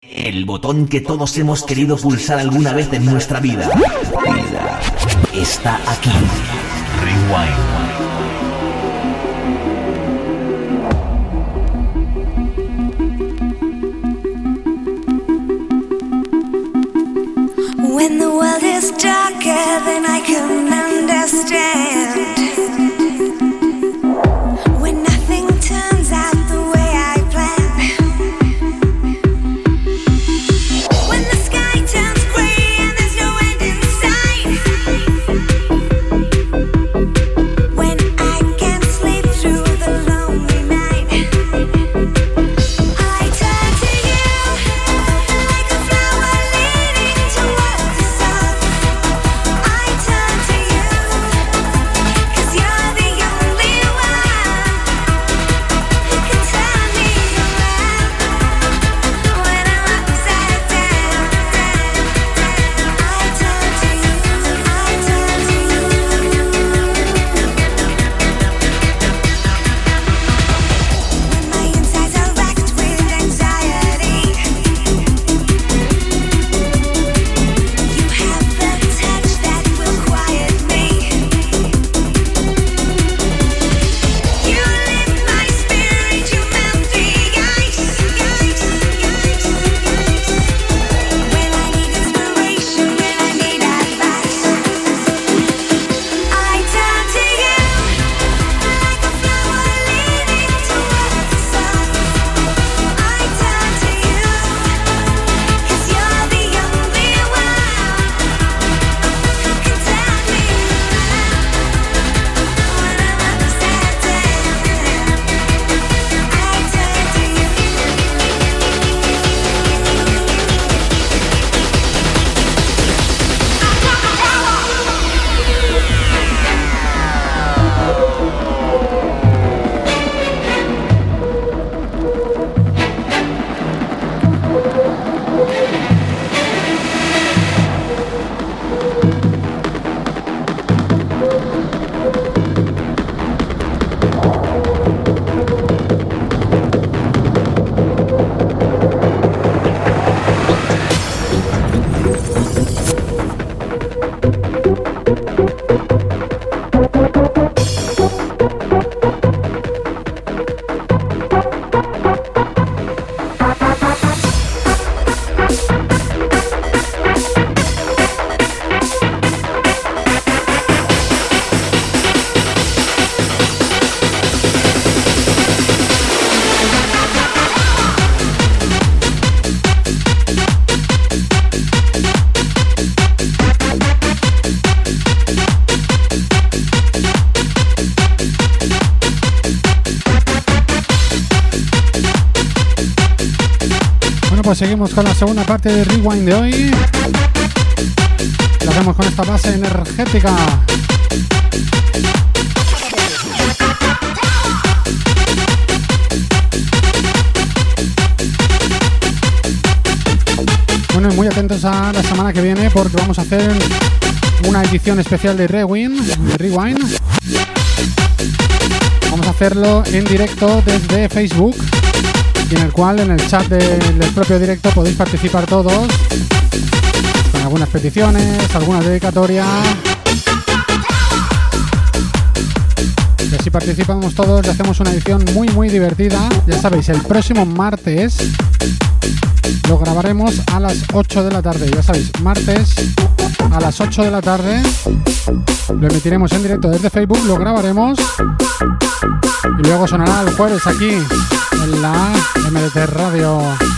El botón que todos hemos querido pulsar alguna vez en nuestra vida. Está aquí. Rewind. When the world is darker seguimos con la segunda parte de Rewind de hoy. Lo hacemos con esta base energética. Bueno, muy atentos a la semana que viene porque vamos a hacer una edición especial de Rewind, de Rewind. Vamos a hacerlo en directo desde Facebook y en el cual en el chat de- del propio directo podéis participar todos con algunas peticiones, algunas dedicatorias. Y así participamos todos y hacemos una edición muy muy divertida. Ya sabéis, el próximo martes lo grabaremos a las 8 de la tarde. Ya sabéis, martes a las 8 de la tarde lo emitiremos en directo desde Facebook, lo grabaremos y luego sonará el jueves aquí en la MDT Radio.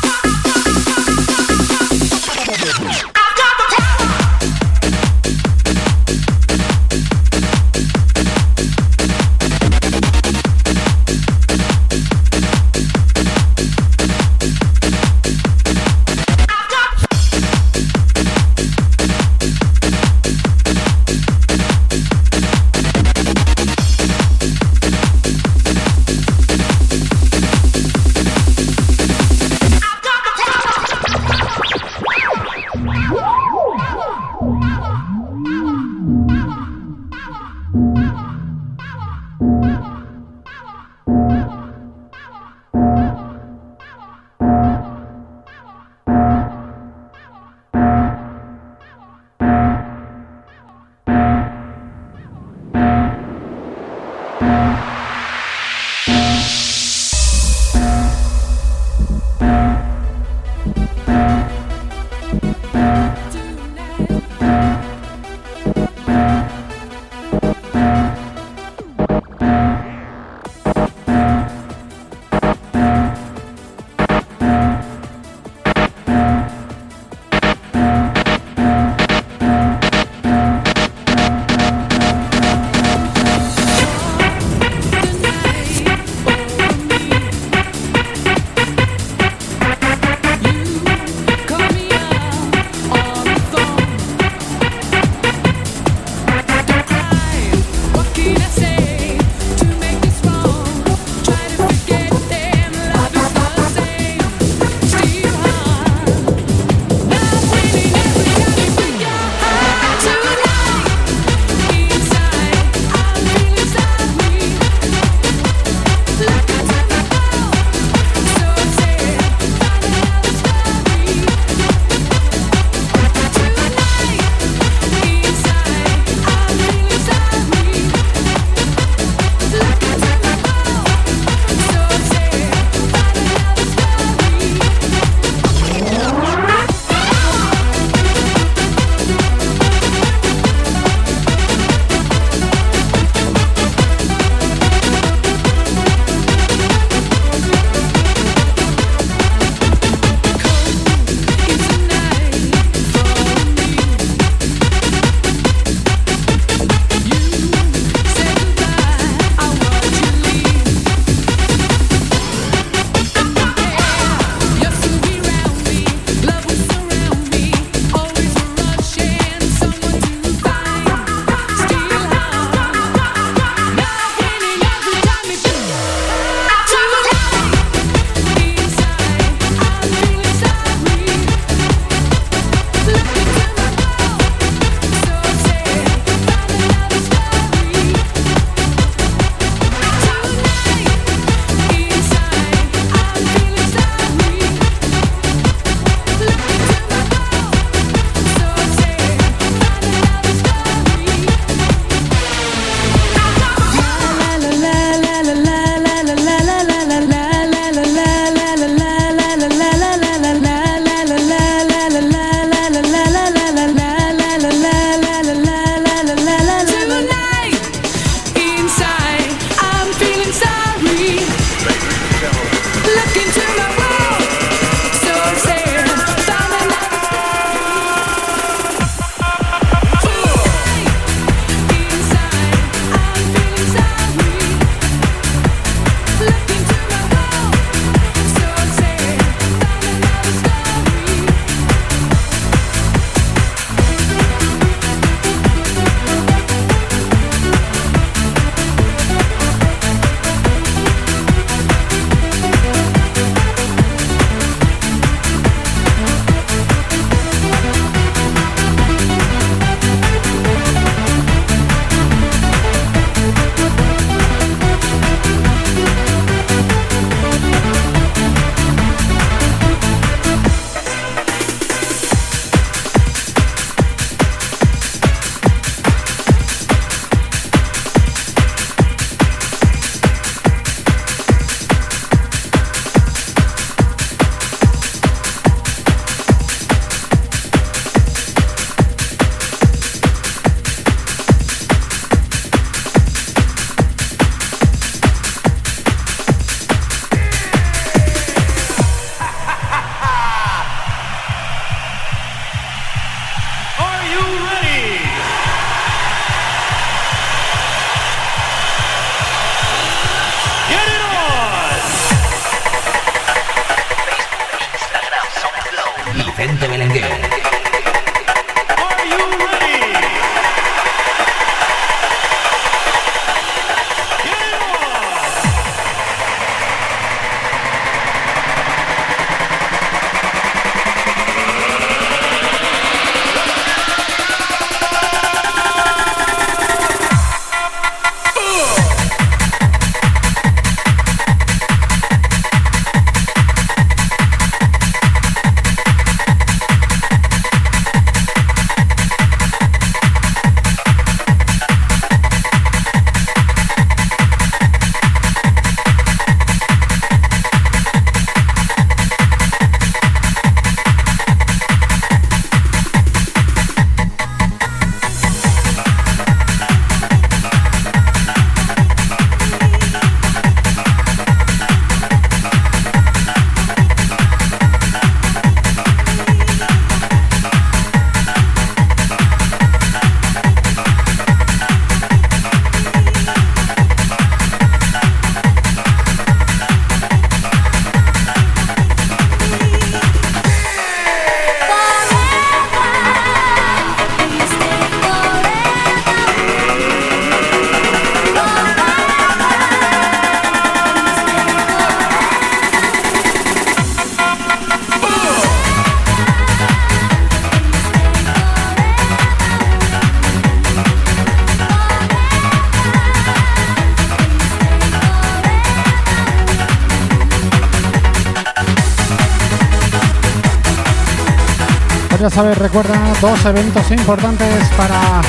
Ya sabes, recuerda dos eventos importantes para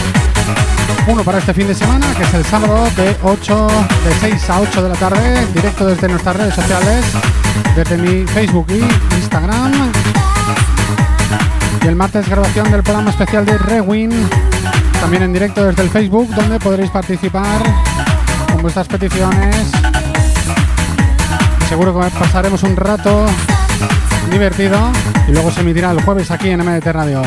uno para este fin de semana, que es el sábado de 8 de 6 a 8 de la tarde, directo desde nuestras redes sociales, desde mi Facebook y Instagram. Y el martes grabación del programa especial de Rewin, también en directo desde el Facebook, donde podréis participar con vuestras peticiones. Seguro que pasaremos un rato divertido y luego se emitirá el jueves aquí en MDT Radio.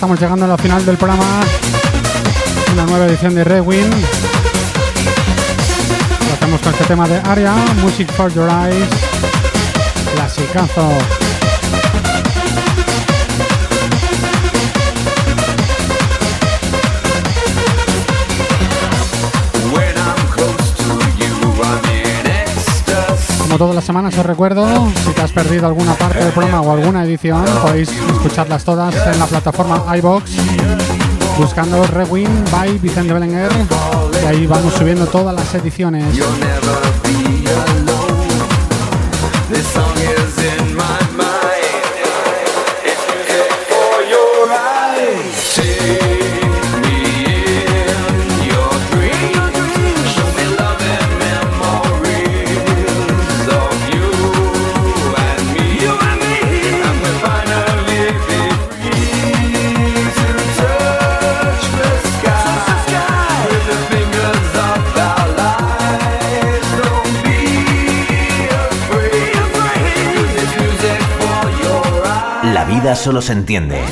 Estamos llegando a la final del programa. Una nueva edición de Rewind. Lo hacemos con este tema de Aria, Music for Your Eyes. Clasicazo. Todas las semanas os recuerdo, si te has perdido alguna parte del programa o alguna edición, podéis escucharlas todas en la plataforma iBox buscando Rewind by Vicente Belenguer y ahí vamos subiendo todas las ediciones. Solo se entiende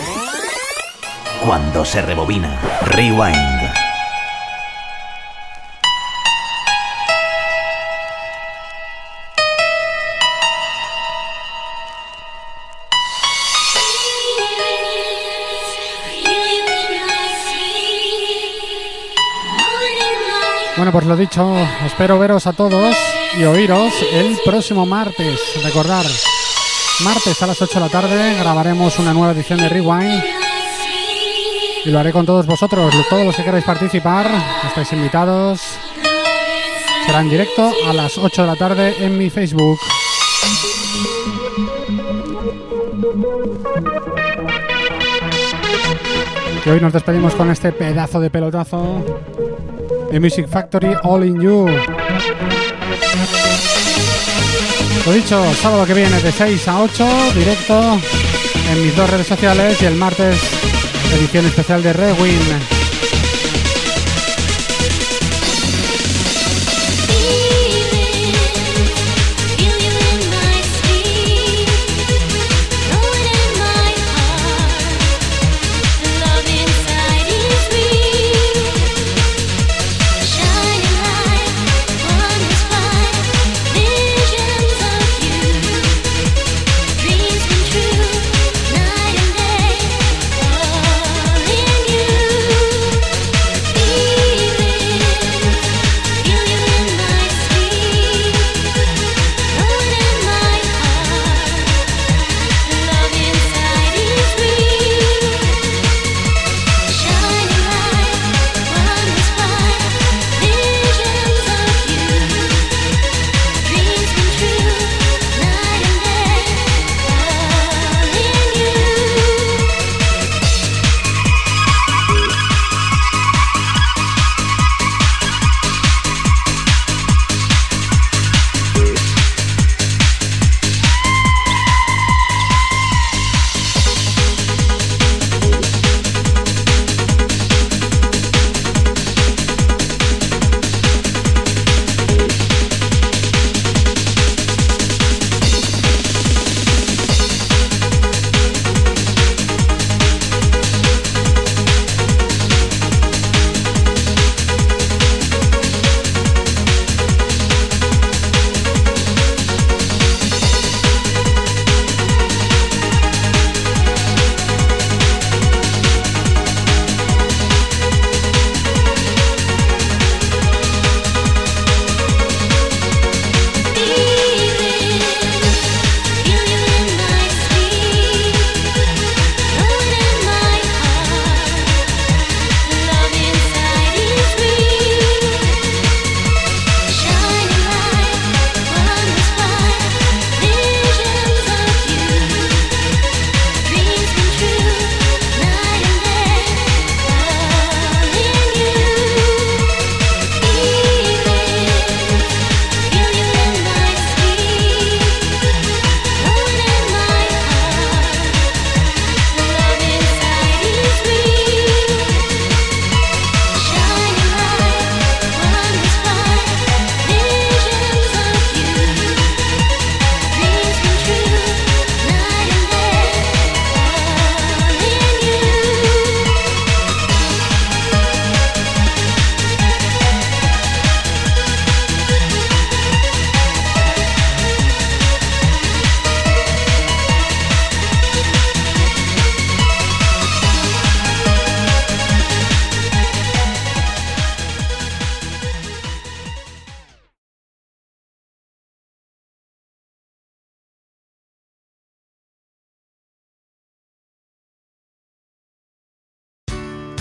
cuando se rebobina. Rewind. Bueno, pues lo dicho, espero veros a todos y oíros el próximo martes. Recordar, martes a las 8 de la tarde grabaremos una nueva edición de Rewind y lo haré con todos vosotros, todos los que queráis participar, estáis invitados. Será en directo a las 8 de la tarde en mi Facebook. Y hoy nos despedimos con este pedazo de pelotazo de Music Factory All in You. Lo dicho, sábado que viene de 6 a 8, directo en mis dos redes sociales y el martes edición especial de Rewind.